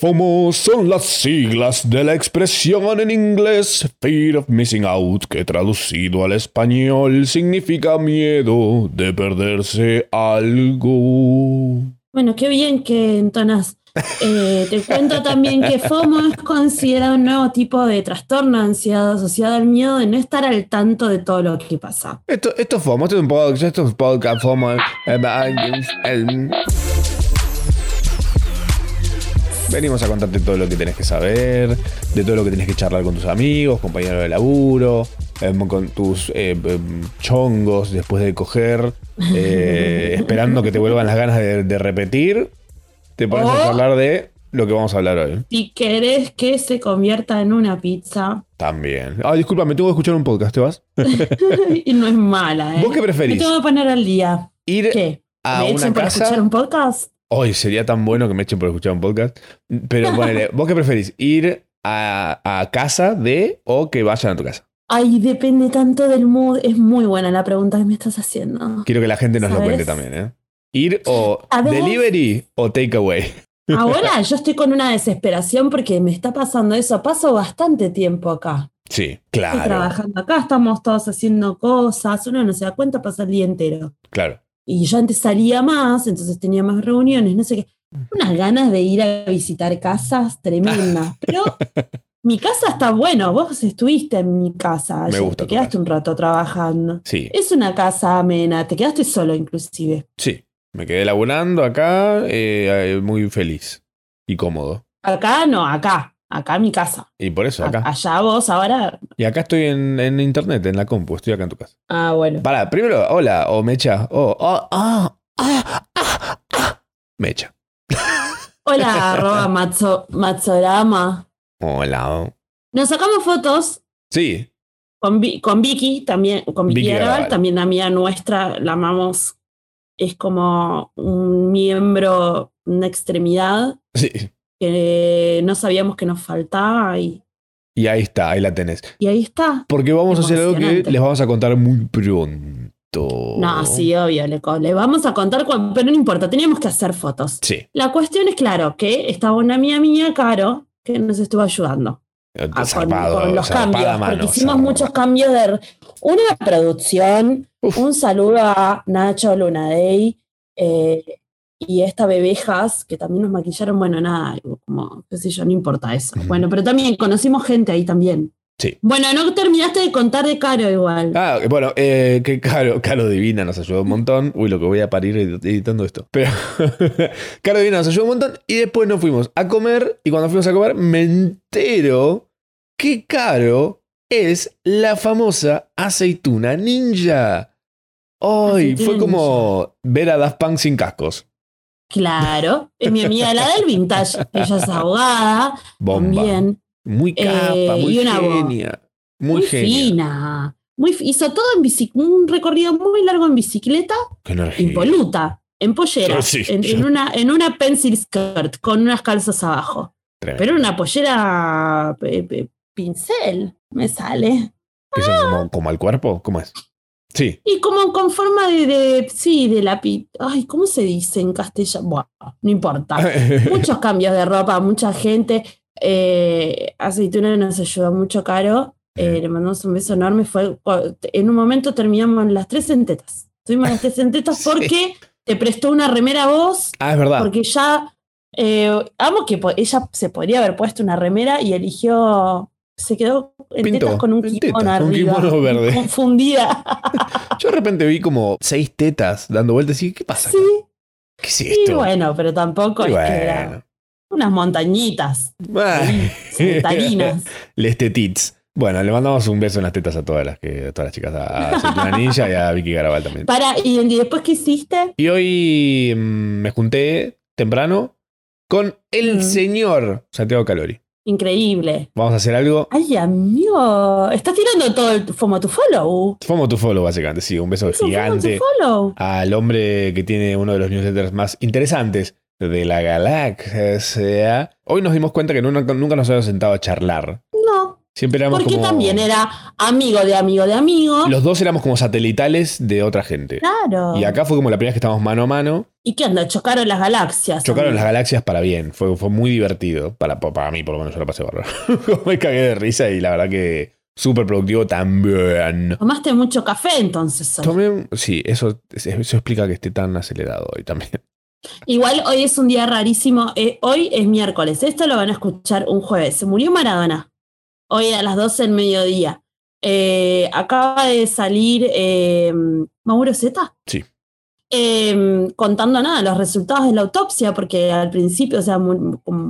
FOMO son las siglas de la expresión en inglés Fear of Missing Out, que traducido al español significa miedo de perderse algo. Bueno, qué bien que entonas. Eh, te cuento también que FOMO es considerado un nuevo tipo de trastorno de ansiedad asociado al miedo de no estar al tanto de todo lo que pasa. Esto, esto es FOMO, esto es un podcast, esto es un podcast FOMO. eh, eh, eh, Venimos a contarte todo lo que tenés que saber, de todo lo que tenés que charlar con tus amigos, compañeros de laburo, eh, con tus eh, eh, chongos después de coger, eh, esperando que te vuelvan las ganas de, de repetir. Te pones a charlar de lo que vamos a hablar hoy. Si querés que se convierta en una pizza, También. Ah, disculpa, me tengo que escuchar un podcast, ¿te vas? y no es mala, ¿eh? ¿Vos qué preferís? Me tengo que poner al día. Ir ¿Qué? a ¿Me una echen por casa. escuchar un podcast? Hoy sería tan bueno que me echen por escuchar un podcast. Pero ponele, ¿vos qué preferís? ¿Ir a, a casa de o que vayan a tu casa? Ay, depende tanto del mood. Es muy buena la pregunta que me estás haciendo. Quiero que la gente nos lo ¿Sabes? cuente también, ¿eh? Ir o delivery o takeaway. Ahora yo estoy con una desesperación porque me está pasando eso. Paso bastante tiempo acá. Sí, Estoy claro. trabajando acá, estamos todos haciendo cosas. Uno no se da cuenta, pasa el día entero. Claro. Y yo antes salía más, entonces tenía más reuniones, no sé qué. Unas ganas de ir a visitar casas tremendas. Pero mi casa está bueno. Vos estuviste en mi casa. ayer, gusta Te quedaste un rato trabajando. Sí, Es una casa amena. Te quedaste solo, inclusive. sí. Me quedé laburando acá, eh, eh, muy feliz y cómodo. Acá no, acá. Acá mi casa. Y por eso A- acá. Allá vos ahora. Y acá estoy en, en internet, en la compu, estoy acá en tu casa. Ah, bueno. Para, primero, hola, o Mecha. Oh, oh, ah, ah, ah, ah. Mecha. Hola, arroba Matzorama. Hola. Nos sacamos fotos Sí, con, con Vicky, también, con Vicky, Vicky Garabal. también amiga nuestra, la amamos. Es como un miembro, una extremidad sí. Que no sabíamos que nos faltaba y, Y ahí está, ahí la tenés. y ahí está. Porque vamos a hacer algo que les vamos a contar muy pronto. No, sí, obvio, le, vamos a contar, pero no importa, teníamos que hacer fotos. Sí. La cuestión es, claro, que estaba una amiga mía, Caro, que nos estuvo ayudando. Ah, con- Zarpado, con, los cambios, mano, porque hicimos muchos cambios de una producción, Uf. un saludo a Nacho Lunadey eh, y esta bebejas que también nos maquillaron, bueno, nada, como, qué sé yo, no importa eso. Bueno, pero también conocimos gente ahí también. Sí. Bueno, no terminaste de contar de Caro igual. Ah, bueno, eh, que Caro, Caro Divina nos ayudó un montón. Uy, lo que voy a parir edit- editando esto. Pero Caro Divina nos ayudó un montón y después nos fuimos a comer y cuando fuimos a comer me entero que Caro es la famosa aceituna ninja. Ay, fue como ver a Daft Punk sin cascos. Claro, es mi amiga la del vintage, ella es abogada, Bomba. también. Muy capa, Eh, muy genia. Muy, Muy, genia. fina. Muy, hizo todo en un recorrido muy largo en bicicleta, impoluta, en pollera, Sí. en, en una, en una pencil skirt, con unas calzas abajo. Tremendo. Pero una pollera pe- pe- pincel, me sale. ¿Que son como, como al cuerpo? ¿Cómo es? Sí. Y como con forma de, de- sí, de la pi- Ay, ¿cómo se dice en castellano? Bueno, no importa. Muchos cambios de ropa, mucha gente. Eh, Aceituna nos ayudó mucho, Caro. Eh, le mandamos un beso enorme. Fue, en un momento terminamos las tres en tetas. Tuvimos las tres en tetas Sí. porque te prestó una remera a vos, Ah, es verdad. porque ya. eh, amo que ella se podría haber puesto una remera y eligió. Se quedó en Pintó, tetas con un kimono tetas, un arriba. kimono verde. Confundida. Yo de repente vi como seis tetas dando vueltas y ¿qué pasa? sí, ¿Qué es y esto? bueno, pero tampoco Y es que era unas montañitas. Ay. Saltarinas. Les tetits. Bueno, le mandamos un beso en las tetas a todas las que, a todas las chicas, a Aceituna Ninja y a Vicky Garabal también. Para, ¿y y después qué hiciste? Y hoy mm, me junté temprano con el Mm. señor Santiago Calori. Increíble. Vamos a hacer algo. Ay, amigo. Estás tirando todo el FOMO to follow. Fomo tu follow, básicamente. Sí, un beso Es un gigante. to follow. al hombre que tiene uno de los newsletters más interesantes de la galaxia. Hoy nos dimos cuenta que nunca, nunca nos habíamos sentado a charlar. Siempre éramos Porque como. también era amigo de amigo de amigo. Los dos éramos como satelitales de otra gente. Claro. Y acá fue como la primera vez que estábamos mano a mano. ¿Y qué onda? Chocaron las galaxias. Chocaron las galaxias para bien. Fue, fue muy divertido. Para, para mí, por lo menos, yo la pasé bárbaro. Me cagué de risa y la verdad que súper productivo también. Tomaste mucho café entonces. hoy. Tomé Sí, eso, eso explica que esté tan acelerado hoy también. Igual hoy es un día rarísimo. eh, hoy es miércoles. Esto lo van a escuchar un jueves. Se murió Maradona. Hoy a las 12 del mediodía. Eh, acaba de salir eh, Mauro Zeta. Sí. Eh, contando nada, los resultados de la autopsia, porque al principio, o sea,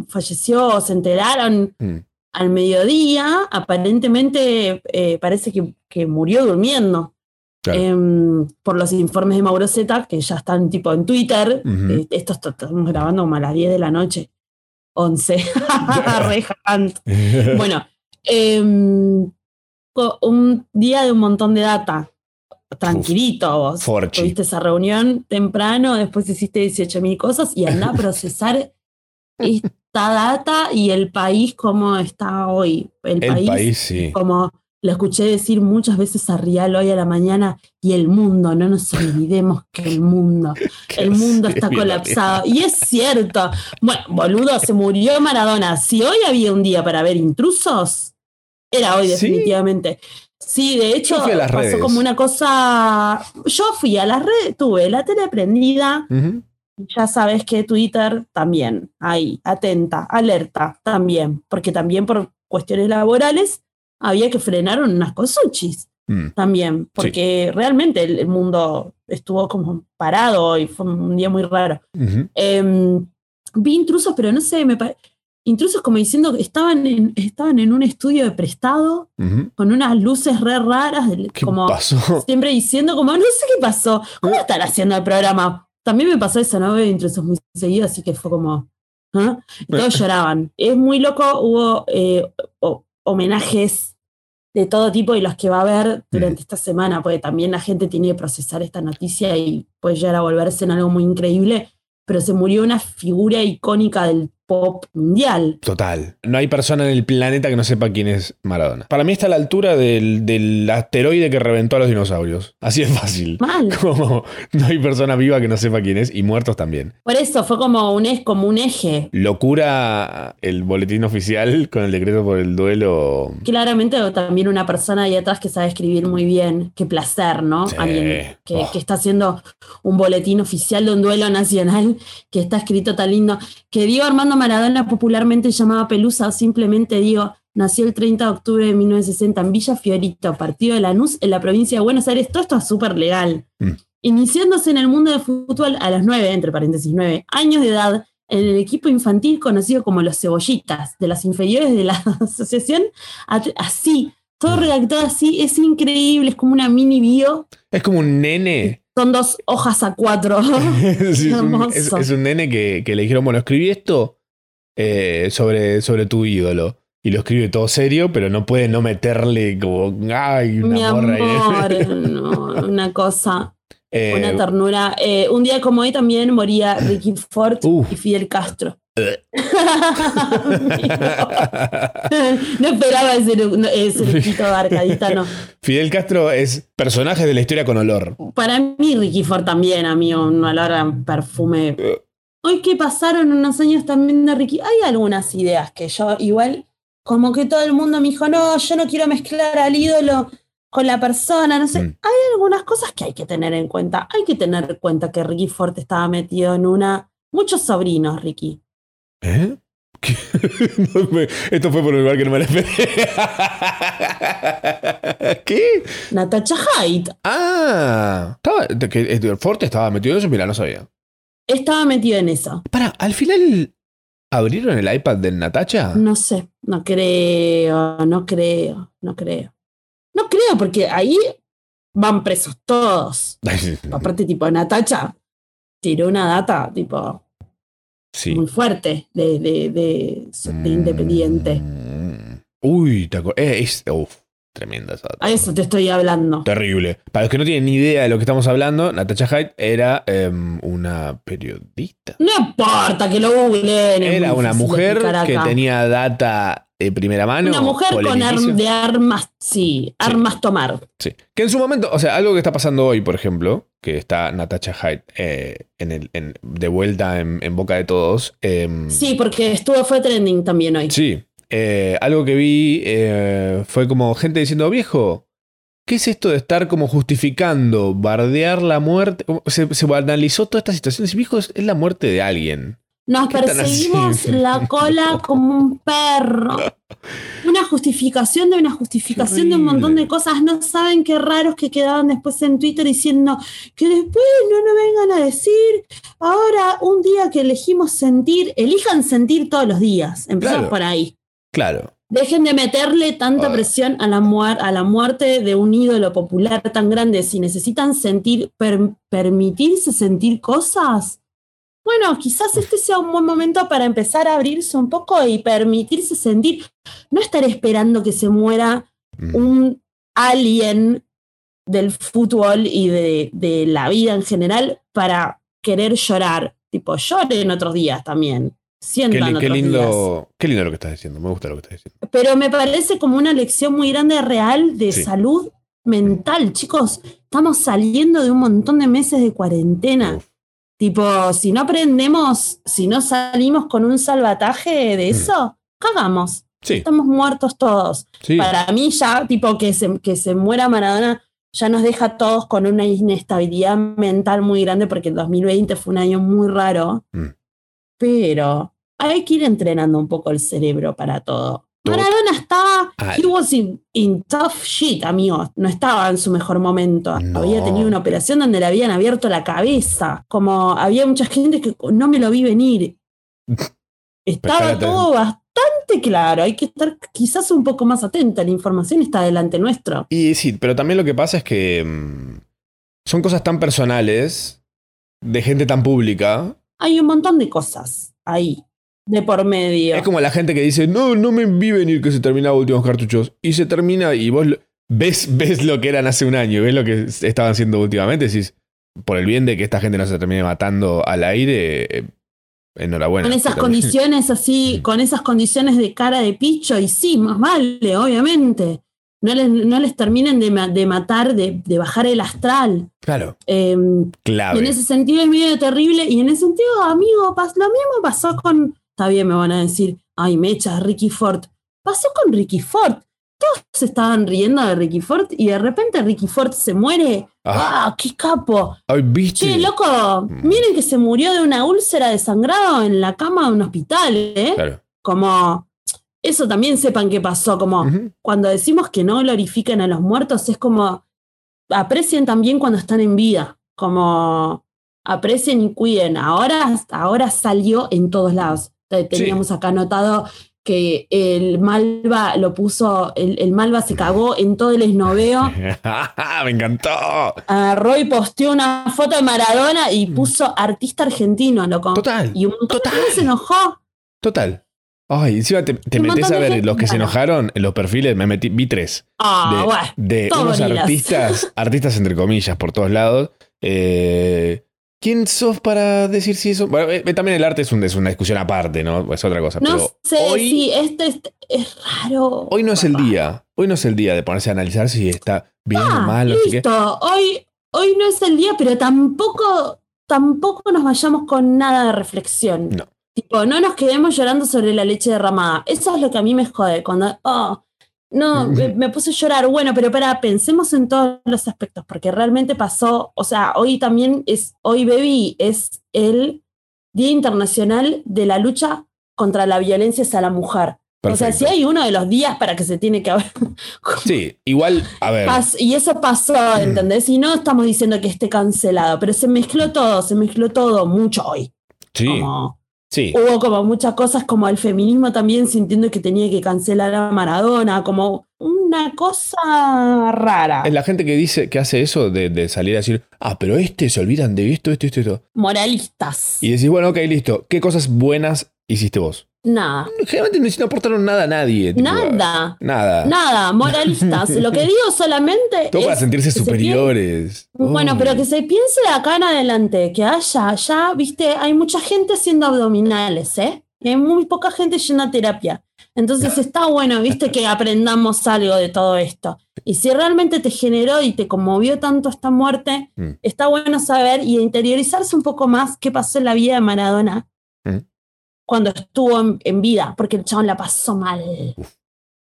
falleció, se enteraron Mm. al mediodía. Aparentemente parece que, que murió durmiendo. Claro. Em, por los informes de Mauro Zeta, que ya están tipo en Twitter. Esto est- estamos grabando como a las 10 de la noche. 11. Re jacante. Bueno, em, un día de un montón de data. Tranquilito, vos. Forchi. Tuviste esa reunión temprano, después hiciste 18.000 cosas y anda a procesar esta data y el país como está hoy. El, El país, sí. como lo escuché decir muchas veces a Rial hoy a la mañana, y el mundo, no nos olvidemos que el mundo, el mundo está colapsado. Y es cierto. Bueno, boludo, se murió Maradona. Si hoy había un día para ver intrusos, era hoy definitivamente. Sí, de hecho, Yo fui a las pasó redes. como una cosa. Yo fui a las redes, tuve la tele prendida, Ujú. ya sabes que Twitter también, ahí, atenta, alerta también, porque también por cuestiones laborales había que frenar unas cosuchis Mm. también, porque realmente el, el mundo estuvo como parado y fue un día muy raro. Em, vi intrusos, pero no sé, me pare- intrusos como diciendo que estaban en, estaban en un estudio de prestado con unas luces re raras, ¿Qué como pasó? siempre diciendo como, no sé qué pasó, ¿cómo están haciendo el programa? También me pasó eso, no veo intrusos muy seguido, así que fue como, ¿ah? Y todos lloraban. Es muy loco, hubo eh, homenajes de todo tipo y los que va a haber durante esta semana, porque también la gente tiene que procesar esta noticia y puede llegar a volverse en algo muy increíble, pero se murió una figura icónica del pop mundial. Total. No hay persona en el planeta que no sepa quién es Maradona. Para mí está a la altura del, del asteroide que reventó a los dinosaurios. Así es fácil. Mal. Como no hay persona viva que no sepa quién es y muertos también. Por eso fue como un, es, como un eje. Locura el boletín oficial con el decreto por el duelo. Claramente también una persona ahí atrás que sabe escribir muy bien. Qué placer, ¿no? Sí. Alguien que, Oh. que está haciendo un boletín oficial de un duelo nacional que está escrito tan lindo. Que Diego Armando Maradona popularmente llamaba Pelusa o simplemente Diego. Nació el 30 de octubre de 1960 en Villa Fiorito, partido de Lanús, en la provincia de Buenos Aires. Todo esto es súper legal. Mm. Iniciándose en el mundo del fútbol a los nueve, entre paréntesis, nueve años de edad, en el equipo infantil conocido como los cebollitas, de las inferiores de la asociación, así, todo Mm. redactado así, es increíble, es como una mini bio, Es como un nene. son dos hojas a cuatro. Sí, es, un, Hermoso. es- es un nene que, que le dijeron, bueno, escribí esto eh, sobre, sobre tu ídolo. Y lo escribe todo serio, pero no puede no meterle como, ay, una Mi morra ahí". amor, no, una cosa, Eh, una ternura. Eh, un día como hoy también moría Ricky Ford Uh. y Fidel Castro. no esperaba ese, ese de arcadita, no. Fidel Castro es personaje de la historia con olor. Para mí, Ricky Ford también, amigo, un olor a perfume. Hoy que pasaron unos años también de Ricky, hay algunas ideas que yo igual, como que todo el mundo me dijo, no, yo no quiero mezclar al ídolo con la persona, no sé. Mm. Hay algunas cosas que hay que tener en cuenta. Hay que tener en cuenta que Ricky Ford estaba metido en una... Muchos sobrinos, Ricky. ¿Eh? ¿Qué? No me- Esto fue por un lugar que no me lo esperé. ¿Qué? Natacha Haidt Ah, estaba, que Edward Forte estaba metido en eso, mira, no sabía. Estaba metido en eso. Para, al final abrieron el iPad del Natacha. No sé, no creo, no creo, no creo. No creo, porque ahí van presos todos. Aparte, tipo, Natacha tiró una data, tipo, Sí. muy fuerte de, de, de, de Independiente. Mm. Uy, te eh, es, uf, tremenda esa. A eso te estoy hablando. Terrible. Para los que no tienen ni idea de lo que estamos hablando, Natasha Hyde era em, una periodista. No importa que lo googleen. Era una mujer que tenía data de primera mano. Una mujer con arm- de armas, sí, armas tomar. Sí. Que en su momento, o sea, algo que está pasando hoy, por ejemplo, que está Natasha Hyde eh, en el, en- de vuelta en, en boca de todos. em, Sí, porque estuvo, fue trending también hoy. Sí. Eh, algo que vi eh, fue como gente diciendo, viejo, ¿qué es esto de estar como justificando, bardear la muerte? Se, se analizó toda esta situación. y, Viejo, es, es la muerte de alguien. Nos ¿Qué tan perseguimos la cola como un perro. Una justificación de una justificación de un montón de cosas. No saben qué raros que quedaban después en Twitter diciendo que después no nos vengan a decir. Ahora, un día que elegimos sentir, elijan sentir todos los días. Empezamos Claro. por ahí. Claro. Dejen de meterle tanta presión a la, muer- a la muerte de un ídolo popular tan grande. Si necesitan sentir, per- permitirse sentir cosas, bueno, quizás este sea un buen momento para empezar a abrirse un poco y permitirse sentir. No estar esperando que se muera Mm. un alien del fútbol y de, de la vida en general para querer llorar. Tipo, lloren otros días también. Qué, Sientan qué días lindo, qué lindo lo que estás diciendo. Me gusta lo que estás diciendo. pero me parece como una lección muy grande real de Sí. salud mental. Chicos, estamos saliendo de un montón de meses de cuarentena. Uf. Tipo, si no aprendemos, si no salimos con un salvataje de Mm. eso, cagamos. Sí, Estamos muertos todos. sí. Para mí ya, tipo, que se, que se muera Maradona ya nos deja a todos con una inestabilidad mental muy grande porque el 2020 fue un año muy raro. Mm. Pero hay que ir entrenando un poco el cerebro para todo. Maradona estaba, Ah. he was in, in tough shit, amigos. No estaba en su mejor momento. No. Había tenido una operación donde le habían abierto la cabeza. Como había mucha gente que no me lo vi venir. Estaba espérate. todo bastante claro. Hay que estar quizás un poco más atento. La información está delante nuestro. Y sí, pero también lo que pasa es que mm, son cosas tan personales, de gente tan pública. Hay un montón de cosas ahí, de por medio. Es como la gente que dice, no, no me vi venir que se terminaba últimos cartuchos. Y se termina y vos ves, ves lo que eran hace un año, ves lo que estaban haciendo últimamente. Decís, por el bien de que esta gente no se termine matando al aire, eh, enhorabuena. con esas condiciones así, con esas condiciones de cara de picho, y sí, más vale, obviamente. No les, no les terminen de, de matar, de, de bajar el astral. Claro, Eh, clave. en ese sentido es medio terrible. Y en ese sentido, amigo, lo mismo pasó con. Está bien, me van a decir, ay, me echas Ricky Ford. Pasó con Ricky Ford. Todos se estaban riendo de Ricky Ford y de repente Ricky Ford se muere. Ah. ¡Ah, qué capo! Ay, ¿viste? Che, loco, Mm. miren que se murió de una úlcera de sangrado en la cama de un hospital, ¿eh? Claro. Como, eso también sepan qué pasó, como cuando decimos que no glorifiquen a los muertos, es como, aprecien también cuando están en vida, como, aprecien y cuiden. Ahora, ahora salió en todos lados. Te- Teníamos acá anotado que el Malva lo puso, el, el Malva se cagó en todo el esnoveo Me encantó. agarró y posteó una foto de Maradona y puso artista argentino, loco. Mm. Total, Y un total. se enojó. total. Ay, encima te, te metes a ver gente- los que se enojaron en los perfiles, me metí, vi tres. Ah, de, bueno. de unos artistas, artistas entre comillas, por todos lados. Eh, ¿Quién sos para decir si eso? Bueno, eh, también el arte es, un- es una discusión aparte, ¿no? Es otra cosa. No pero sé, hoy, este, este es raro. hoy no es el día. Hoy no es el día de ponerse a analizar si está bien o Ah, mal. sé qué. listo. Hoy, hoy no es el día, pero tampoco, tampoco nos vayamos con nada de reflexión. No. Tipo, no nos quedemos llorando sobre la leche derramada. Eso es lo que a mí me jode. Cuando, oh, no, me, me puse a llorar. Bueno, pero para, pensemos en todos los aspectos, porque realmente pasó. O sea, hoy también es, hoy Baby es el Día Internacional de la Lucha contra la Violencia hacia la Mujer. O sea, si hay uno de los días para que se tiene que haber. Sí, igual, a ver. Pas- y eso pasó, ¿entendés? Y no estamos diciendo que esté cancelado, pero se mezcló todo, se mezcló todo mucho hoy. Sí, Como- sí. hubo como muchas cosas como el feminismo también sintiendo que tenía que cancelar a Maradona, como una cosa rara. Es la gente que dice, que hace eso de, de salir a decir, ah, pero este se olvidan de esto, esto, esto, esto. Moralistas. Y decís, bueno, ok, listo. ¿Qué cosas buenas hiciste vos? Nada. Generalmente no aportaron nada a nadie. tipo, Nada. Nada. Nada, moralistas. Lo que digo solamente. Todo para es sentirse que se superiores. piense- bueno, pero que se piense de acá en adelante, que haya, ya, viste, hay mucha gente haciendo abdominales, ¿eh? Y hay muy poca gente yendo a terapia. Entonces está bueno, viste, que aprendamos algo de todo esto. Y si realmente te generó y te conmovió tanto esta muerte, Mm. está bueno saber y interiorizarse un poco más qué pasó en la vida de Maradona Mm. Cuando estuvo en, en vida, porque el chabón la pasó mal.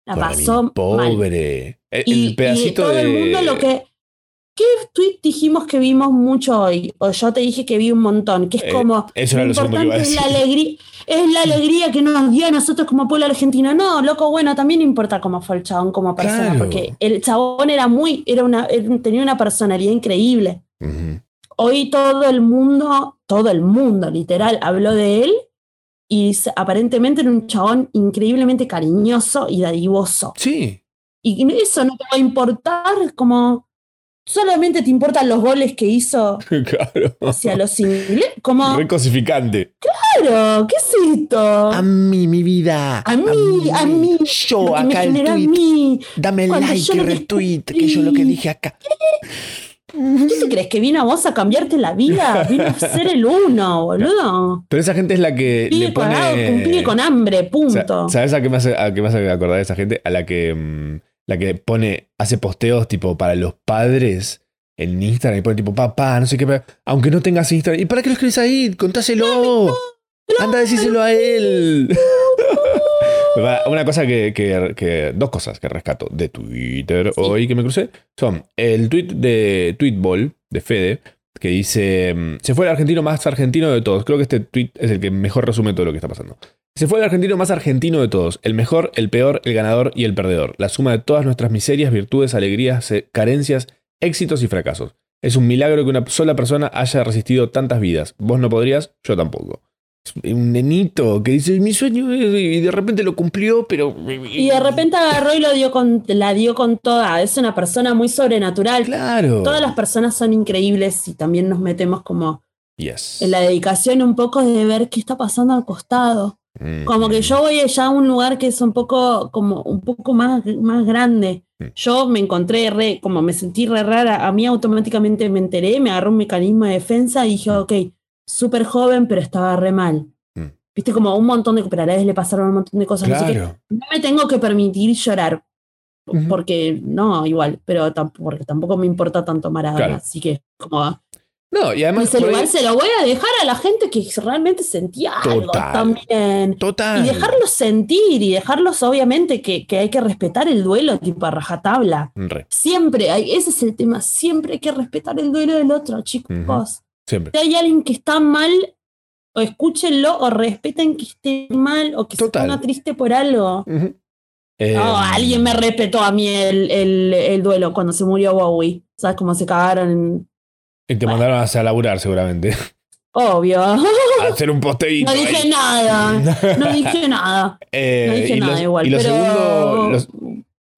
La pasó mi mal. pobre. El, Y, el pedacito y todo de. el mundo lo que. ¿Qué tweet dijimos que vimos mucho hoy? O yo te dije que vi un montón, que es Eh, como. eso era lo segundo que iba a importante es la, alegría, es la alegría que nos dio a nosotros como pueblo argentino. No, loco, bueno, también importa cómo fue el chabón como persona, Claro. porque el chabón era muy. Era una, tenía una personalidad increíble. Hoy todo el mundo, todo el mundo literal, habló de él y aparentemente era un chabón increíblemente cariñoso y dadivoso. Sí. Y eso no te va a importar como solamente te importan los goles que hizo claro. hacia los ingleses. Como, Re cosificante. claro, ¿qué es esto? A mí, mi vida. A mí, a mí. Yo, Lo que me acá el a tweet. mí. Dame el like yo y retweet, que yo lo que dije acá. ¿Qué te crees? ¿Que vino a vos a cambiarte la vida? Vino a ser el uno, boludo. Pero esa gente es la que le cagado, pibe pone. con hambre, punto. ¿Sabes a qué me hace, a qué me hace acordar esa gente? A la que mm, la que pone, hace posteos tipo para los padres en Instagram y pone tipo papá, no sé qué. Aunque no tengas Instagram. ¿Y para qué lo escribes ahí? Contáselo. Anda a decírselo a él. Una cosa que, que- que- Dos cosas que rescato de Twitter Sí. hoy que me crucé son el tweet de Tweetball de Fede que dice: mm, Se fue el argentino más argentino de todos. Creo que este tweet es el que mejor resume todo lo que está pasando. Se fue el argentino más argentino de todos. El mejor, el peor, el ganador y el perdedor. La suma de todas nuestras miserias, virtudes, alegrías, eh, carencias, éxitos y fracasos. Es un milagro que una sola persona haya resistido tantas vidas. Vos no podrías, yo tampoco. Un nenito que dice, mi sueño. Y de repente lo cumplió, pero... Y de repente agarró y lo dio con, la dio con toda. Es una persona muy sobrenatural. Claro. Todas las personas son increíbles y también nos metemos como Yes. en la dedicación un poco de ver qué está pasando al costado. Mm. Como que yo voy allá a un lugar que es un poco, como un poco más, más grande. Mm. Yo me encontré re, como me sentí re rara. A mí automáticamente me enteré, me agarró un mecanismo de defensa y dije, ok, súper joven, pero estaba re mal. Mm. Viste, como un montón de, pero a la vez le pasaron un montón de cosas. no sé qué. Claro. No me tengo que permitir llorar. Porque no, igual, pero tampoco, porque tampoco me importa tanto Maradona. Claro. Así que, como No, y además... ese ahí- lugar se lo voy a dejar a la gente que realmente sentía algo Total. también. Total. Y dejarlos sentir y dejarlos, obviamente, que, que hay que respetar el duelo, tipo a rajatabla. Re, Siempre, hay, ese es el tema, siempre hay que respetar el duelo del otro, chicos. Siempre. Si hay alguien que está mal, o escúchenlo, o respeten que esté mal, o que Total. se ponga triste por algo. Eh, No, alguien me respetó a mí el, el, el duelo cuando se murió Bowie. ¿Sabes cómo se cagaron? en- Y te mandaron a laburar seguramente. Obvio. a hacer un posteíto. No dije ahí. nada. No dije nada. Eh, No dije y nada igual. y lo pero... segundo, los-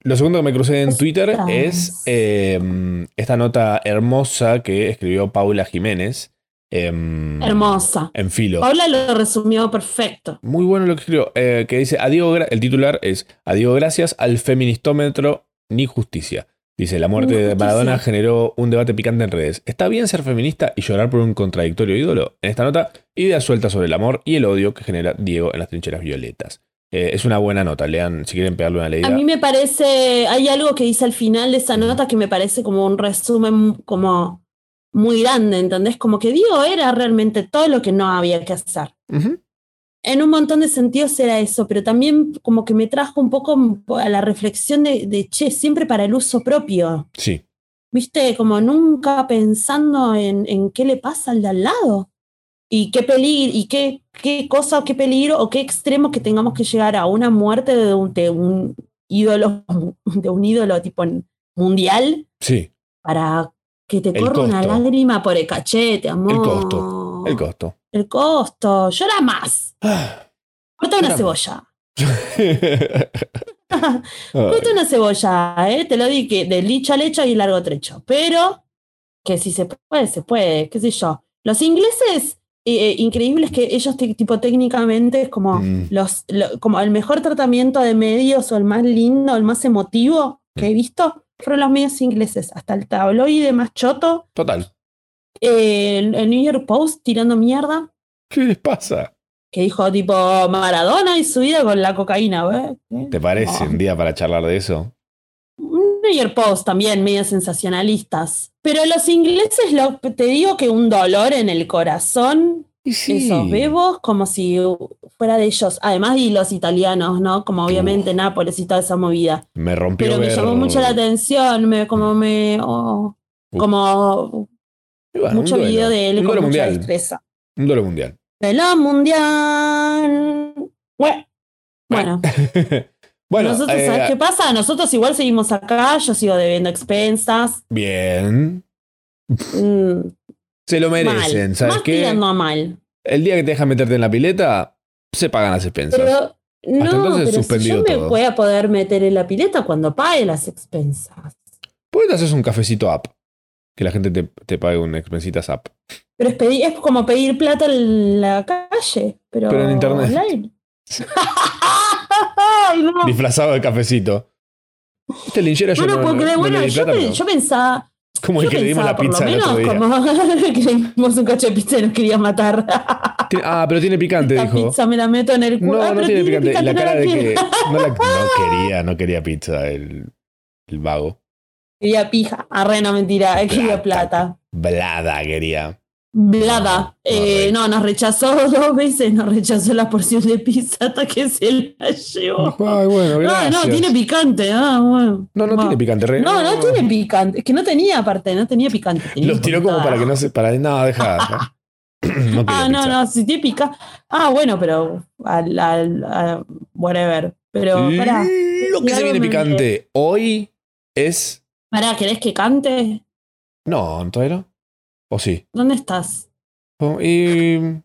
Lo segundo que me crucé en Twitter es eh, esta nota hermosa que escribió Paula Jiménez. em, Hermosa. En filo. Paula lo resumió perfecto. Muy bueno lo que escribió. eh, que dice, adiós, gra- el titular es, adiós gracias al feministómetro ni justicia. Dice, la muerte de. Maradona generó un debate picante en redes. ¿Está bien ser feminista y llorar por un contradictorio ídolo? En esta nota, ideas sueltas sobre el amor y el odio que genera Diego en las trincheras violetas. Eh, es una buena nota, lean si quieren pegarle una leída. A mí me parece, hay algo que dice al final de esa nota que me parece como un resumen como muy grande, ¿entendés? Como que Diego era realmente todo lo que no había que hacer. En un montón de sentidos era eso, pero también como que me trajo un poco a la reflexión de, de che, siempre para el uso propio. Sí, ¿Viste? Como nunca pensando en, en qué le pasa al de al lado. Y qué peligro, y qué, qué cosa, qué peligro, o qué extremo que tengamos que llegar a una muerte de un, de un ídolo, de un ídolo tipo mundial, sí, para que te El corra una lágrima por el cachete, amor. El costo, el costo. El costo. Llora más. Ah. Corta una cebolla. Corta una cebolla, ¿eh? Te lo di que de licho al hecho y largo trecho. Pero que si se puede, se puede, qué sé yo. Los ingleses eh, increíble es que ellos, tipo, técnicamente es como, Mm. los, lo- como el mejor tratamiento de medios o el más lindo, el más emotivo que he visto, fueron los medios ingleses. Hasta el tabloide más choto, Total. eh, el, el New York Post tirando mierda, ¿Qué les pasa? que dijo, tipo, Maradona y su vida con la cocaína, ¿eh? ¿Te parece un día para charlar de eso? New York Post también, medios sensacionalistas. Pero los ingleses, lo, te digo que un dolor en el corazón, Y sí. esos bebos, como si fuera de ellos. Además, y los italianos, ¿no? Como obviamente Nápoles y toda esa movida. Me rompió Pero me ver- llamó mucho la atención, me, como me. oh, como Y bueno, mucho duelo. video de él Un con duelo mucha mundial. destreza. Un duelo mundial. Velo mundial. Bueno. Bueno, bueno, nosotros, eh, ¿sabes qué pasa? Nosotros igual seguimos acá, yo sigo debiendo expensas. bien. Mm, Se lo merecen, mal. ¿sabes Más qué? a mal. El día que te dejan meterte en la pileta, se pagan las expensas. Pero no, entonces pero si suspendido yo me todo. voy a poder meter en la pileta cuando pague las expensas. ¿Por qué te haces un cafecito app? Que la gente te, te pague un expensitas app. Pero es, pedir- es como pedir plata en la calle, pero, Pero en internet. online. Ay, no. Disfrazado de cafecito. Este linchera yo No, no puedo creer. no Bueno, le di yo, plata, pe- pero yo pensaba, como el yo que le dimos la pizza el otro día. menos como que le dimos un cacho de pizza y nos quería matar. Tiene- Ah, pero tiene picante, La dijo. pizza me la meto en el culo. No, Ah, no pero tiene picante. La no cara de que no, la- no quería, no quería pizza el, el vago. Quería pija. Arre, no mentira, quería plata. Blada quería. Blada. No, Eh, no, nos rechazó dos veces, nos rechazó la porción de pizza hasta que se la llevó. Ay, bueno, Ah, gracias. no, tiene picante. Ah, bueno. No, no tiene picante. re- No, no tiene picante. Es que no tenía aparte, no tenía picante. tenía Lo un tiró como para que no se. Para, no, deja. no Ah, quiere no, no, si tiene pica. Ah, bueno, pero al, al- a- whatever. Pero pará, Lo que se viene picante hoy es. pará, ¿querés que cante? No, ¿todavía no? ¿O sí? ¿Dónde estás? Oh, y.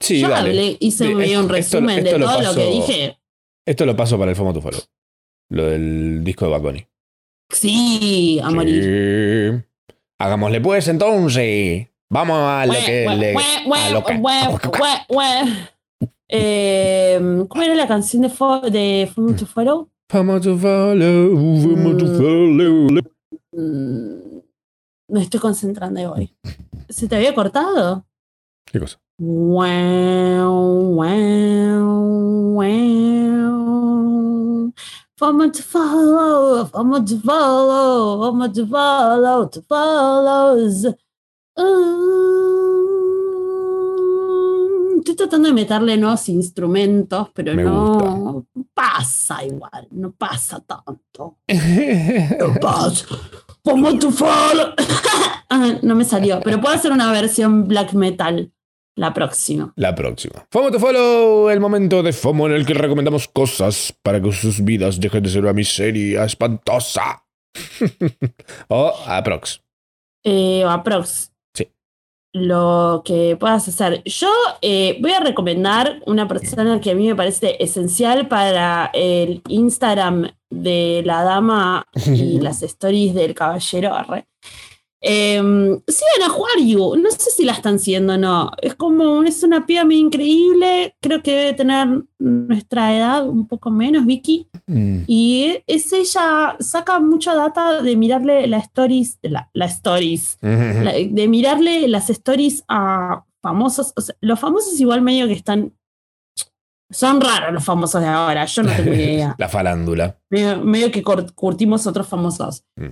Sí, Yo dale. hablé, hice Sí, un, un resumen esto de lo todo lo que dije. Esto lo paso para el FOMO Tufalo. Lo del disco de Bad Bunny. Sí, a morir. Hagámosle pues entonces. Vamos a lo que le. Eh, ¿Cómo era la canción de, Fo de Fumo to Follow? To follow, vamos to Mm. follow. Mm, Me estoy concentrando hoy. ¿Se te había cortado? ¿Qué cosa? Wow, wow, wow. Fama to follow, fama to follow, fama to follow, to follows. Mm, Estoy tratando de meterle nuevos instrumentos, pero Me no pasa igual, no pasa tanto. No pasa. To follow. Ah, no me salió, pero puedo hacer una versión black metal la próxima. La próxima. FOMO to follow, el momento de FOMO en el que recomendamos cosas para que sus vidas dejen de ser una miseria espantosa. o aprox. Eh, aprox. Lo que puedas hacer. Yo eh, voy a recomendar una persona que a mí me parece esencial para el Instagram de la dama y las stories del caballero. Eh, sigan a Juariu. No sé si la están siendo o no. Es como, es una piba muy increíble. Creo que debe tener nuestra edad, un poco menos, Vicky. Mm. Y es ella, saca mucha data de mirarle las stories, la, la stories, la- de mirarle las stories a famosos. O sea, los famosos igual medio que están... Son raros los famosos de ahora, yo no tengo ni idea. La farándula. medio, medio que curtimos otros famosos. Mm.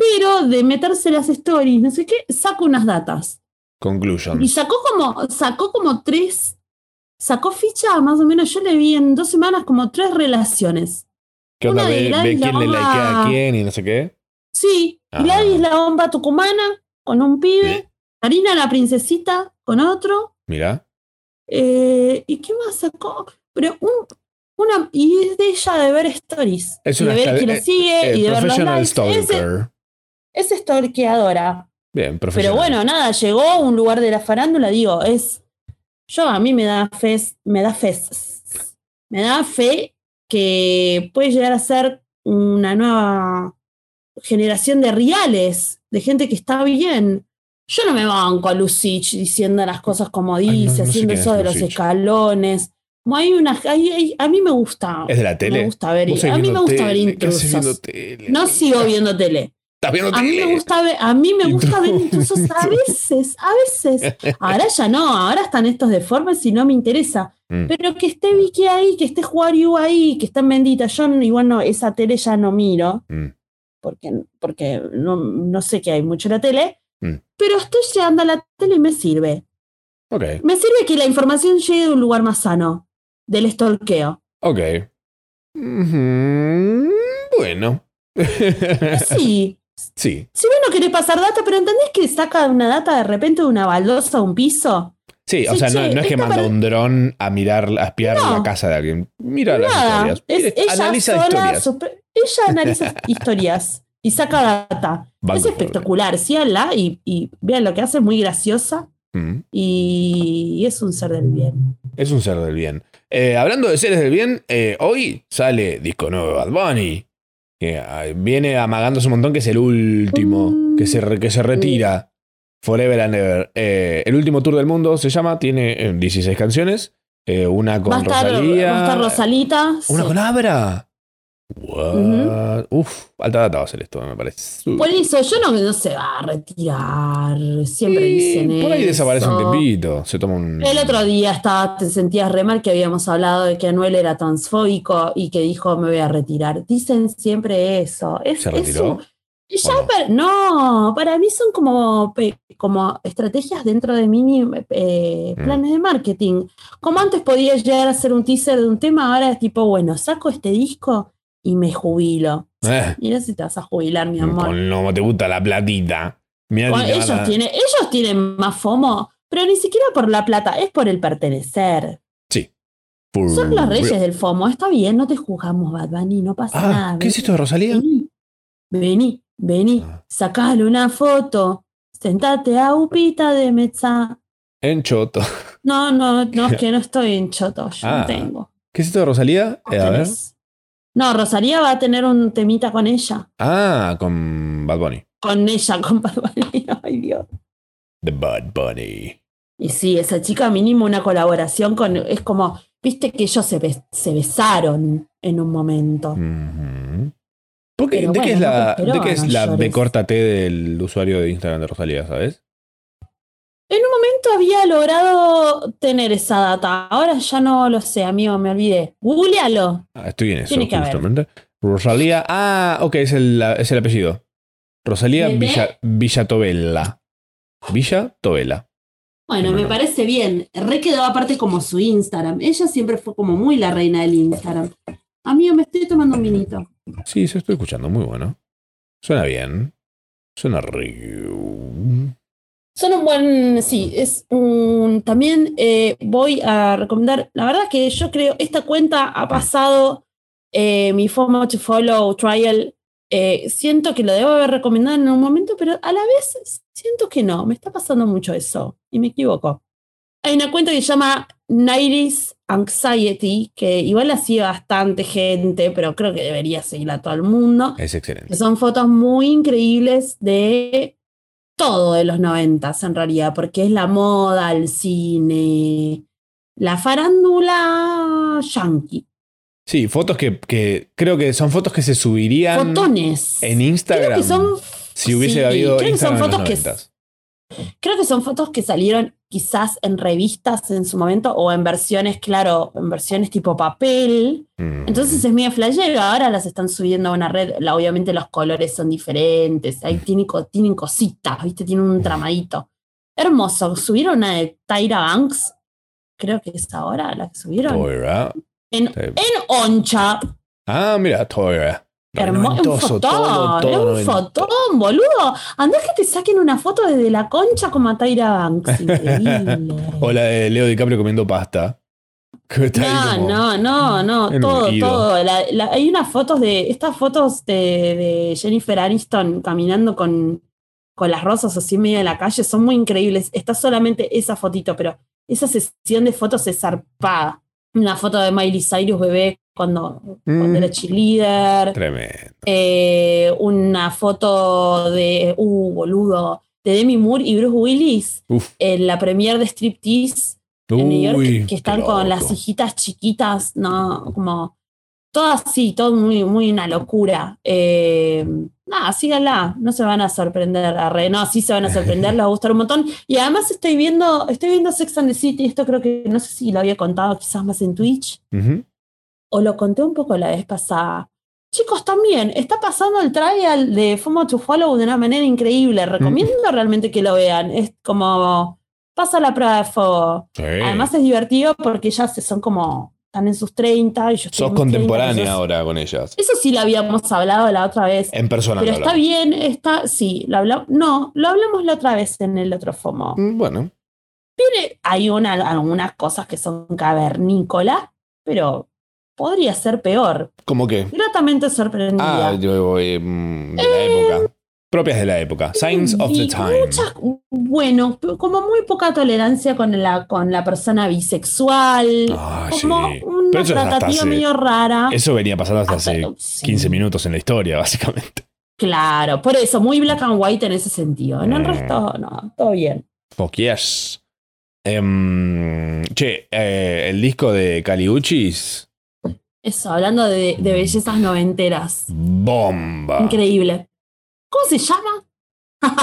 Pero de meterse las stories, no sé qué, saca unas datas. Y Conclusions. sacó como, sacó como tres, sacó ficha más o menos, yo le vi en dos semanas como tres relaciones. ¿Qué onda? una de Ve, ve quién le likea a quién y no sé qué. Sí, Ah. Gladys la bomba tucumana con un pibe, Sí. Karina la princesita con otro, Mira. eh, ¿y qué más sacó? Pero un, una, y es de ella de ver stories, Es y una de ver quién la eh, sigue Eh, y de ver los likes. Stalker. Es stalkeadora. Bien, Pero profesional. bueno, nada, llegó a un lugar de la farándula, digo, es. Yo a mí me da fe, me da fe, me da fe que puede llegar a ser una nueva generación de reales, de gente que está bien. Yo no me banco a Lucich diciendo las cosas como dice, no haciendo es eso de los escalones. Hay una, hay- hay- a mí me gusta. ¿Es de la tele? Me gusta ver, a mí me gusta ver tele, ¿qué haces viendo intrusos. tele? No sigo viendo tele. ¿Estás viendo A mí me gusta ver, a mí me gusta ver Intrusos. a veces, a veces. Ahora ya no, ahora están estos deformes y no me interesa. Mm. Pero que esté Vicky ahí, que esté Juario ahí, que está en Bendita. Yo igual no, esa tele ya no miro, Mm. porque, porque no, no sé que hay mucho en la tele. Mm. Pero estoy llegando a la tele y me sirve. Me sirve que la información llegue de un lugar más sano, del stalkeo. ok. Ujú, Bueno. Sí, sí, si vos no querés pasar data, pero ¿entendés que saca una data de repente de una baldosa a un piso? sí, o Sí, sea, no, che, no es que manda para- un dron a mirar, a espiar No. la casa de alguien. Mira las historias. es analiza sola, historias. super- ella analiza historias y saca data. Banco es espectacular, síganla y, y vean lo que hace, es muy graciosa Mm. y es un ser del bien. Es un ser del bien. Eh, hablando de seres del bien, eh, hoy sale disco nuevo de Bad Bunny. Que ah, viene amagándose un montón que es el último. Que, se, re- que se retira. Forever and Ever. Eh, el último tour del mundo se llama, tiene eh, 16 canciones. eh, una con va, a estar, Rosalía. va a estar Rosalita. Una sí. con Abra. What? Uf, alta data va a ser esto, me parece. Por eso, yo no, no se va a retirar. Siempre dicen por ahí desaparece un eso. tiempito. Se toma un. El otro día estaba, te sentías re mal que habíamos hablado de que Anuel era transfóbico y que dijo me voy a retirar. Dicen siempre eso. Es, ¿Se es retiró? un- ya ¿O no? pa- no, para mí son como, como estrategias dentro de mini eh, Mm. planes de marketing. Como antes podía llegar a hacer un teaser de un tema, ahora es tipo, bueno, saco este disco y me jubilo. Eh, Mira si te vas a jubilar, mi amor. con no te gusta la platita. Mirá ellos, tienen, ellos tienen más FOMO, pero ni siquiera por la plata, es por el pertenecer. Sí. Son los reyes del FOMO. Está bien, no te juzgamos, Bad Bunny, no pasa Ah, nada. ¿qué es esto de Rosalía? Vení, vení, vení, Ah. sacale una foto, sentate a Upita de Mezza. En Choto. No, no, no, es que no estoy en choto, yo Ah. no tengo. ¿Qué es esto de Rosalía? Eh, a ver. No, Rosalía va a tener un temita con ella. Ah, con Bad Bunny. Con ella, con Bad Bunny. Ay, Dios. The Bad Bunny. Y sí, esa chica mínimo una colaboración con. Es como, viste que ellos se, bes- se besaron en un momento. Ujú. ¿Por qué- Pero ¿De, qué es la, no prosperó, ¿De qué es no la B corta T del usuario de Instagram de Rosalía, sabes? En un momento había logrado tener esa data. Ahora ya no lo sé, amigo, me olvidé. Googlealo. Ah, estoy en eso, Tiene justamente. Rosalía. Ah, ok, es el, es el apellido. Rosalía. Villa, Villatobella. Villa Tobela. Bueno, me parece bien. Re quedó aparte como su Instagram. Ella siempre fue como muy la reina del Instagram. Amigo, me estoy tomando un vinito. Sí, se estoy escuchando, muy bueno. Suena bien. Suena rico. Son un buen, sí, es un, también eh, voy a recomendar, la verdad que yo creo, esta cuenta ha pasado eh, mi FOMO to Follow Trial, eh, siento que lo debo haber recomendado en un momento, pero a la vez siento que no, me está pasando mucho eso y me equivoco. Hay una cuenta que se llama 90s Anxiety, que igual la sigue bastante gente, pero creo que debería seguirla todo el mundo Es excelente. son fotos muy increíbles de todo de los noventas en realidad, porque es la moda, el cine, la farándula yankee. Sí, fotos que, que creo que son fotos que se subirían Fotones. en Instagram. Creo que son, si hubiese sí, habido creo que son Instagram en los fotos que- 90s. Creo que son fotos que salieron quizás en revistas en su momento o en versiones, claro, en versiones tipo papel. Mm. Entonces es medio flashero, ahora las están subiendo a una red, la- obviamente los colores son diferentes, ahí tienen, tienen cositas, ¿viste? Tienen un tramadito. Hermoso, subieron una de Tyra Banks, creo que es ahora la que subieron, Toira. en, en Oncha. Ah, mira, Toira. Hermoso, un fotón, todo, un fotón, boludo. Andá que te saquen una foto desde la concha como a Tyra Banks, increíble. O la de Leo DiCaprio comiendo pasta. No, como- no, no, no, todo, todo. La- la- hay unas fotos de, estas fotos de, de Jennifer Aniston caminando con, con las rosas así en medio de la calle son muy increíbles. Está solamente esa fotito, pero esa sesión de fotos es zarpada. Una foto de Miley Cyrus bebé cuando, cuando Mm. era cheerleader. Tremendo. Eh, una foto de, uh, boludo, de Demi Moore y Bruce Willis Uf. en la premiere de Striptease en New York, Uy, que están con las hijitas chiquitas, ¿no? Como todas así, todo muy, muy una locura. Eh, nada, síganla, no se van a sorprender. arre, no, sí se van a sorprender, les va a gustar un montón. Y además estoy viendo, estoy viendo Sex and the City, esto creo que no sé si lo había contado quizás más en Twitch, Ujú. O lo conté un poco la vez pasada. Chicos, también está pasando el trial de FOMO to Follow de una manera increíble. Recomiendo realmente que lo vean. Es como pasa la prueba de fuego. Sí. Además es divertido porque ellas son como, están en sus 30 y yo estoy Sos 30, contemporánea entonces- ahora con ellas. Eso sí lo habíamos hablado la otra vez. En persona. pero está bien, está, sí, lo hablamos. No, lo hablamos la otra vez en el otro FOMO. Mm, Bueno, Tiene, hay una, algunas cosas que son cavernícolas, pero podría ser peor. ¿cómo qué? Gratamente sorprendida. Ah, yo, eh, de la época. Propias de la época. Signs of the time. muchas- bueno, como muy poca tolerancia con la, con la persona bisexual. Ah, como sí. una Pero eso tratativa hace- medio rara. Eso venía pasando hasta hace Hasta- sí. 15 minutos en la historia, básicamente. Claro, por eso, muy black and white en ese sentido. En el Mm. resto, no, todo bien. Fuck yes. Em, che, eh, el disco de Caliuchis, Eso, hablando de, de bellezas noventeras. bomba. Increíble. ¿Cómo se llama?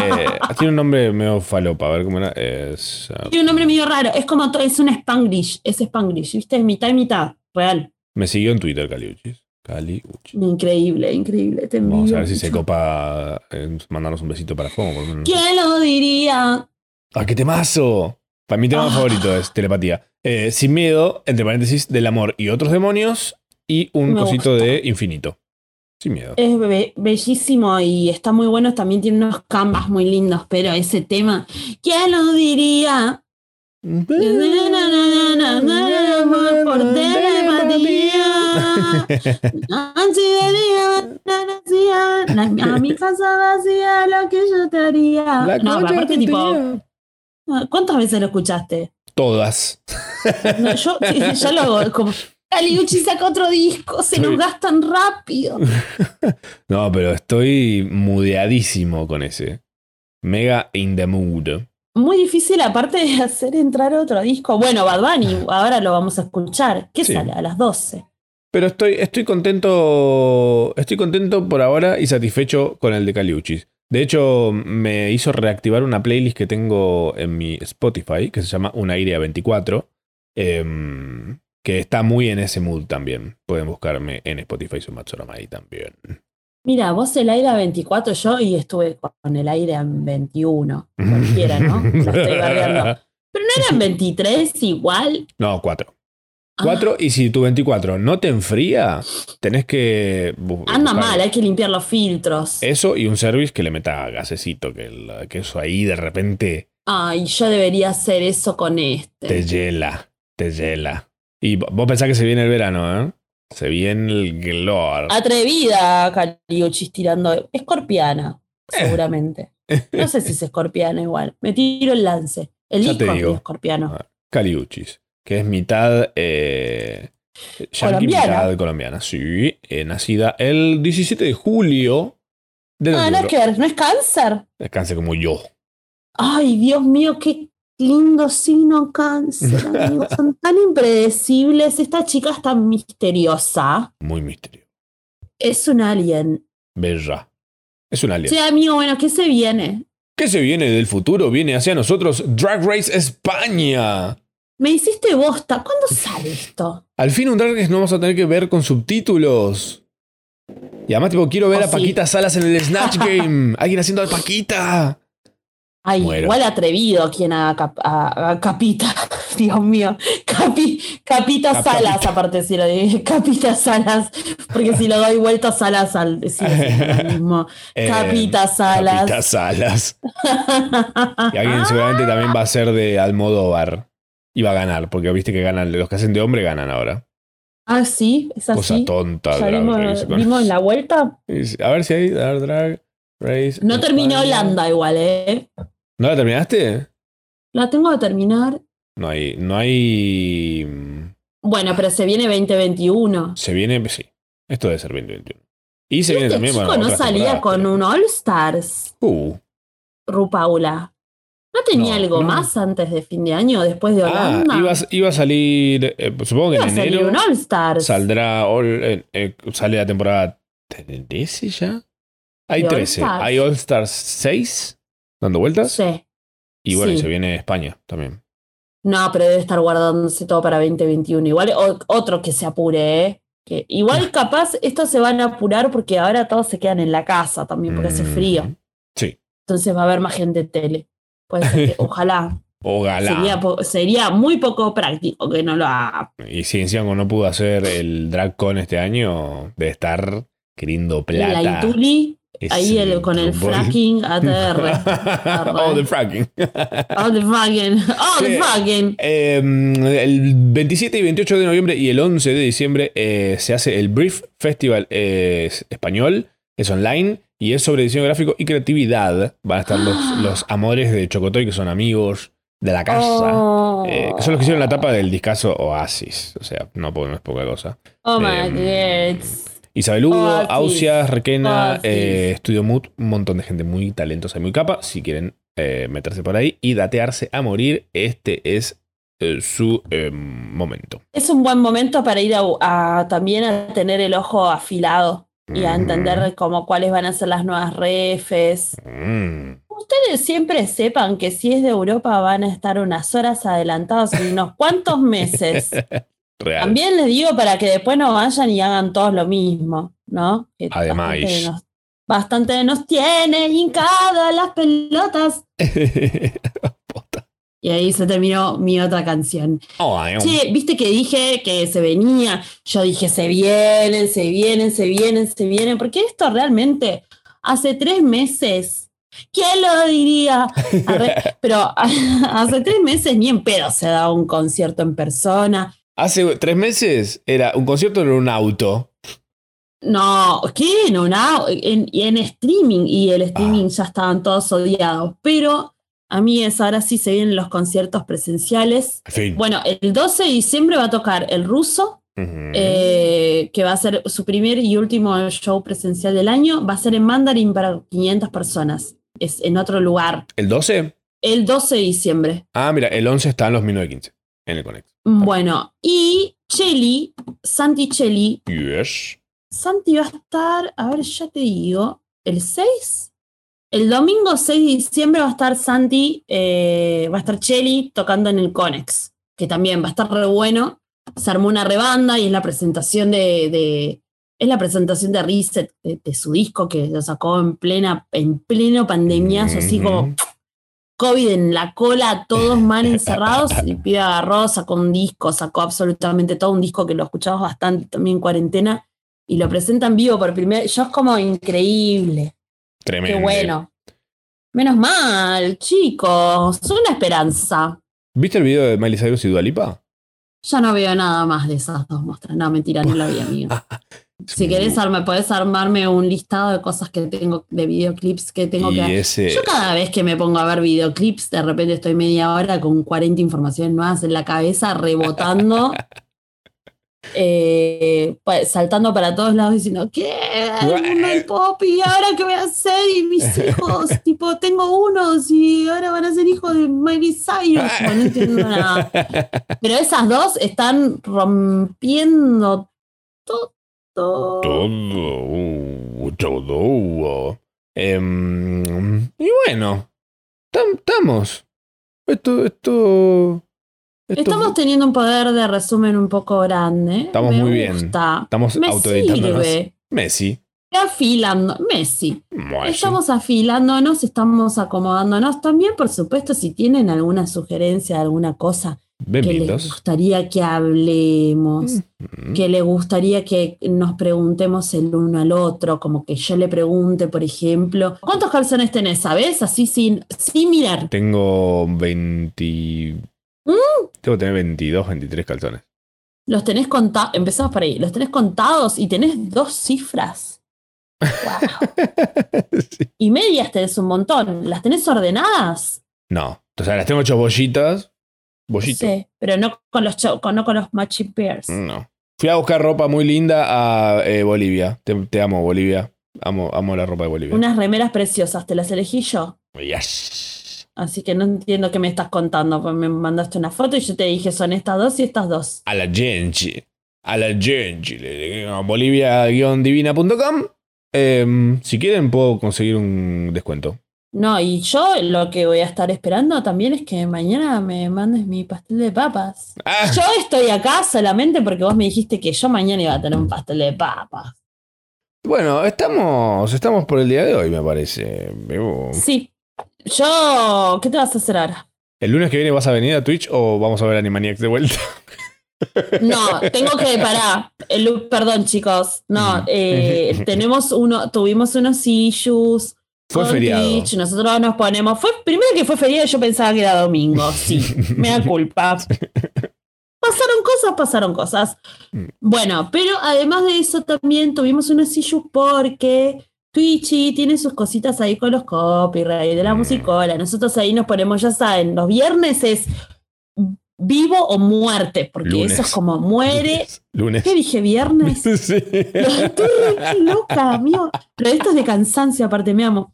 Eh, tiene un nombre medio falopa, a ver cómo era. Es, uh, Tiene un nombre medio raro. Es como, es un Spanglish. Es Spanglish, ¿viste? Es mitad y mitad. Real. me siguió en Twitter Caliuchis. Caliuchis. Increíble, increíble. Te Vamos a ver si se copa eh, mandarnos un besito para Fomo. por. ¿Quién lo diría? ¡Ah, qué temazo! Para mi tema Ah. favorito es telepatía. Eh, sin miedo, entre paréntesis, del amor y otros demonios. Y un Me cosito gusta. de infinito. Sin miedo. Es be- bellísimo y está muy bueno. También tiene unos canvas muy lindos, pero ese tema, ¿quién lo diría? Por telepatía. A mi casa vacía, lo que yo te haría. La no, concha aparte, tipo. ¿cuántas veces lo escuchaste? Todas. No, yo, yo lo hago como. Caliucci saca otro disco, se nos gastan rápido. No, pero estoy mudeadísimo con ese. Mega in the mood. Muy difícil, aparte de hacer entrar otro disco. Bueno, Bad Bunny, ahora lo vamos a escuchar. ¿Qué Sí. sale? A las 12. Pero estoy, estoy contento. Estoy contento por ahora y satisfecho con el de Caliuchis. De hecho, me hizo reactivar una playlist que tengo en mi Spotify, que se llama Un aire a 24. em, que está muy en ese mood también. Pueden buscarme en Spotify, soy Matsorama ahí también. Mira, vos el aire a 24, yo y estuve con el aire a 21. Cualquiera, ¿no? La estoy. Pero no eran 23 igual. No, 4. Ah, 4, y si tu 24 no te enfría, tenés que. anda buscar mal, hay que limpiar los filtros. Eso y un service que le meta gasecito, que, el- que eso ahí de repente Ay, yo debería hacer eso con este. te hiela, te hiela. Y vo- vos pensás que se viene el verano, ¿eh? Se viene el glor. Atrevida, Caliuchis tirando. Escorpiana, Eh. seguramente. No sé si es escorpiana igual. Me tiro el lance. El Ya te es digo. escorpiano. Caliuchis, que es mitad eh, Colombiana. mitad colombiana. Sí, eh, nacida el 17 de julio Ah, no es que ver, no es cáncer. Descanse como yo. Ay, Dios mío, qué lindo signo cáncer, amigos. Son tan impredecibles. Esta chica es tan misteriosa. Muy misterio. Es un alien. Bella. Es un alien. Sí, amigo, bueno, ¿qué se viene? ¿Qué se viene del futuro? Viene hacia nosotros Drag Race España. Me hiciste bosta. ¿Cuándo sale esto? Al fin un Drag Race no vamos a tener que ver con subtítulos. Y además, tipo, quiero ver Oh, a sí. Paquita Salas en el Snatch Game. Alguien haciendo de Paquita. Ay, Muero. igual atrevido quien haga cap- a- a Capita. Dios mío. Capi, capita Cap- Salas, Capita. aparte si lo digo. Capita Salas. Porque si lo doy vuelta a Salas al decir lo mismo. Eh, Capita Salas. Capita Salas. Y alguien seguramente también va a ser de Almodóvar. Y va a ganar, porque viste que ganan, los que hacen de hombre ganan ahora. Ah, sí, es Cosa así. tonta. Ya Drag vimos, Race, con- vimos la vuelta. A ver si hay a ver, Drag Race. No España. Holanda igual, ¿eh? ¿No la terminaste? La tengo que terminar. No hay. No hay. mm, Bueno, pero se viene 2021. Se viene. Sí. Esto debe ser 2021. Y se viene Este también. chico bueno, no salía con pero- un All Stars. Uh, Rupaula. ¿No tenía No, algo no. más antes de fin de año, después de Ah, Holanda? iba, a- iba a salir, eh, supongo que Iba a en salir enero un All Stars. saldrá, All- eh, eh, sale la temporada 13 ya. Hay ¿De All 13. Stars? Hay All Stars 6 dando vueltas. Sí. Y bueno, y se viene España también. No, pero debe estar guardándose todo para 2021. Igual o- otro que se apure, ¿eh? Que igual capaz estos se van a apurar porque ahora todos se quedan en la casa también porque hace frío. Mm, Sí. Entonces va a haber más gente en tele. Puede ser que, ojalá. Ojalá. Sería, sería muy poco práctico que no lo haga. Y si encima no pudo hacer el DragCon este año, de estar queriendo La plata. Ituli, Es ahí el- con el fracking ATR. oh, the fracking. Oh, the fracking. Oh, the fracking. Eh, el 27 y 28 de noviembre y el 11 de diciembre eh, se hace el Brief Festival eh, es español, es online y es sobre diseño gráfico y creatividad. Van a estar los, los amores de Chocotoy, que son amigos de la casa. Oh, eh, que son los que hicieron la tapa del discazo Oasis. O sea, no, no es poca cosa. oh my em, God. Isabel Hugo, Oasis. Ausias, Requena, Oasis. eh, Studio Mood, un montón de gente muy talentosa y muy capa. Si quieren eh, meterse por ahí y datearse a morir, este es eh, su eh, momento. Es un buen momento para ir a, a también a tener el ojo afilado y a entender como cuáles van a ser las nuevas refes. Mm. Ustedes siempre sepan que si es de Europa van a estar unas horas adelantados en unos cuantos meses. Real. También les digo para que después no vayan y hagan todos lo mismo, ¿no? Que Además. Bastante nos, bastante nos tiene hincadas las pelotas. Y ahí se terminó mi otra canción. Oh, ay, Che, viste que dije que se venía. Yo dije, se vienen, se vienen, se vienen, se vienen. Porque esto realmente hace tres meses. ¿Quién lo diría? Pero hace tres meses ni en pedo se daba un concierto en persona. Hace tres meses era un concierto en un auto. No, ¿qué? No, no, en, y en streaming. Y el streaming Ah. ya estaban todos odiados. Pero a mí es ahora sí se vienen los conciertos presenciales. En fin. Bueno, el 12 de diciembre va a tocar el ruso. Eh, que va a ser su primer y último show presencial del año, va a ser en Mandarin para 500 personas. Es en otro lugar. ¿El 12? El 12 de diciembre. Ah, mira, el 11 está en los 1915. En el Connect. Bueno, y Cheli, Santi Cheli, Yes. Santi va a estar, a ver, ya te digo, el 6. El domingo 6 de diciembre va a estar Santi, eh, va a estar Cheli tocando en el Conex, que también va a estar re bueno. Se armó una rebanda y es la presentación de, de- es la presentación de Reset de, de su disco que lo sacó en plena, en pleno pandemiazo, así como. COVID en la cola, todos mal encerrados. El pibe agarró, sacó un disco, sacó absolutamente todo un disco que lo escuchamos bastante también en cuarentena y lo presenta en vivo por primera Yo es como increíble. Tremendo. Qué bueno. Menos mal, chicos. Una esperanza. ¿Viste el video de Miley Cyrus y Dualipa? Ya no veo nada más de esas dos muestras. No, mentira, no la vi, amigo. Si querés, arme, podés armarme un listado de cosas que tengo, de videoclips que tengo y que ese. Yo cada vez que me pongo a ver videoclips, de repente estoy media hora con 40 informaciones nuevas en la cabeza, rebotando, eh, saltando para todos lados diciendo, ¿qué? El mundo del pop y ahora qué voy a hacer? Y mis hijos, tipo, tengo unos y ahora van a ser hijos de Miley Cyrus. No entiendo nada. Pero esas dos están rompiendo todo. Todo, uh, todo. uh. Em, y bueno, tam- estamos. Esto, esto, esto- Estamos teniendo un poder de resumen un poco grande. Estamos Me muy bien. gusta. estamos Me sirve. Messi. Afilando. Messi. Messi. Estamos afilándonos, estamos acomodándonos. También, por supuesto, si tienen alguna sugerencia, alguna cosa que les gustaría que hablemos, Mm. que les gustaría que nos preguntemos el uno al otro, como que yo le pregunte, por ejemplo, ¿cuántos calzones tenés? ¿Sabes? Así sin, sin mirar. Tengo 20. Mm. Tengo que tener 22, 23 calzones. Los tenés contados, empezamos por ahí, los tenés contados y tenés dos cifras. Wow. Sí. Y medias tenés un montón. ¿Las tenés ordenadas? No. O sea, las tengo hechas bollitas. Bollitos. Sí, pero no con los, con, no con los matching pairs. No. Fui a buscar ropa muy linda a eh, Bolivia. Te, te amo, Bolivia. Amo, amo la ropa de Bolivia. Unas remeras preciosas, ¿te las elegí yo? Yes. Así que no entiendo qué me estás contando. Pues me mandaste una foto y yo te dije son estas dos y estas dos. A la gente. A la gente. Bolivia-divina.com. Em, si quieren, puedo conseguir un descuento. No, y yo lo que voy a estar esperando también es que mañana me mandes mi pastel de papas. Ah, Yo estoy acá solamente porque vos me dijiste que yo mañana iba a tener un pastel de papas. bueno, estamos, estamos por el día de hoy, me parece. Bebo. Sí. Yo, ¿qué te vas a hacer ahora? ¿El lunes que viene vas a venir a Twitch o vamos a ver Animaniacs de vuelta? No, tengo que parar. El- perdón, chicos. No, eh, tenemos uno, tuvimos unos issues. Fue feriado. Nosotros nos ponemos. Fue primero que fue feriado, yo pensaba que era domingo. Sí, me da culpa. Pasaron cosas, pasaron cosas. Mm. Bueno, pero además de eso también tuvimos unos issues porque Twitchy tiene sus cositas ahí con los copyright de la Mm. musicola. Nosotros ahí nos ponemos, ya saben, los viernes es vivo o muerte, porque Lunes. eso es como muere. Lunes. ¿Qué dije? ¿Viernes? Sí. Estoy re loca, amigo. Pero esto es de cansancio, aparte, me amo.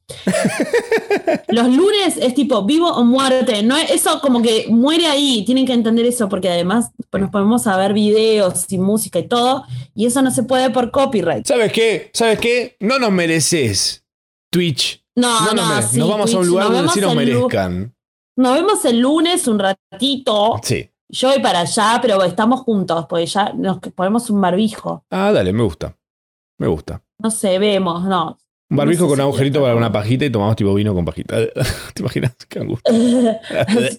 Los lunes es tipo vivo o muerte. No es- eso como que muere ahí. Tienen que entender eso, porque además pues, nos podemos a ver videos y música y todo. Y eso no se puede por copyright. ¿Sabes qué? ¿Sabes qué? No nos mereces. Twitch. No, No, no, sí, nos vamos a un lugar donde sí nos merezcan. Nos vemos el lunes un ratito. Sí. Yo voy para allá, pero estamos juntos, porque ya nos ponemos un barbijo. Ah, dale, me gusta. Me gusta. No sé, vemos, no. Un barbijo No sé con si agujerito para una pajita y tomamos tipo vino con pajita. ¿Te imaginas? Qué angustia.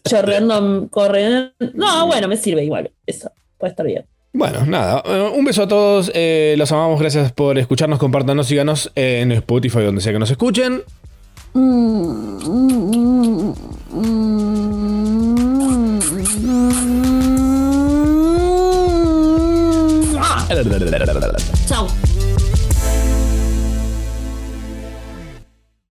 chorreando, corriendo. No, bueno, me sirve igual. Eso puede estar bien. Bueno, nada. Un beso a todos. eh, los amamos. Gracias por escucharnos. Compártanos, síganos en Spotify, donde sea que nos escuchen. Ciao.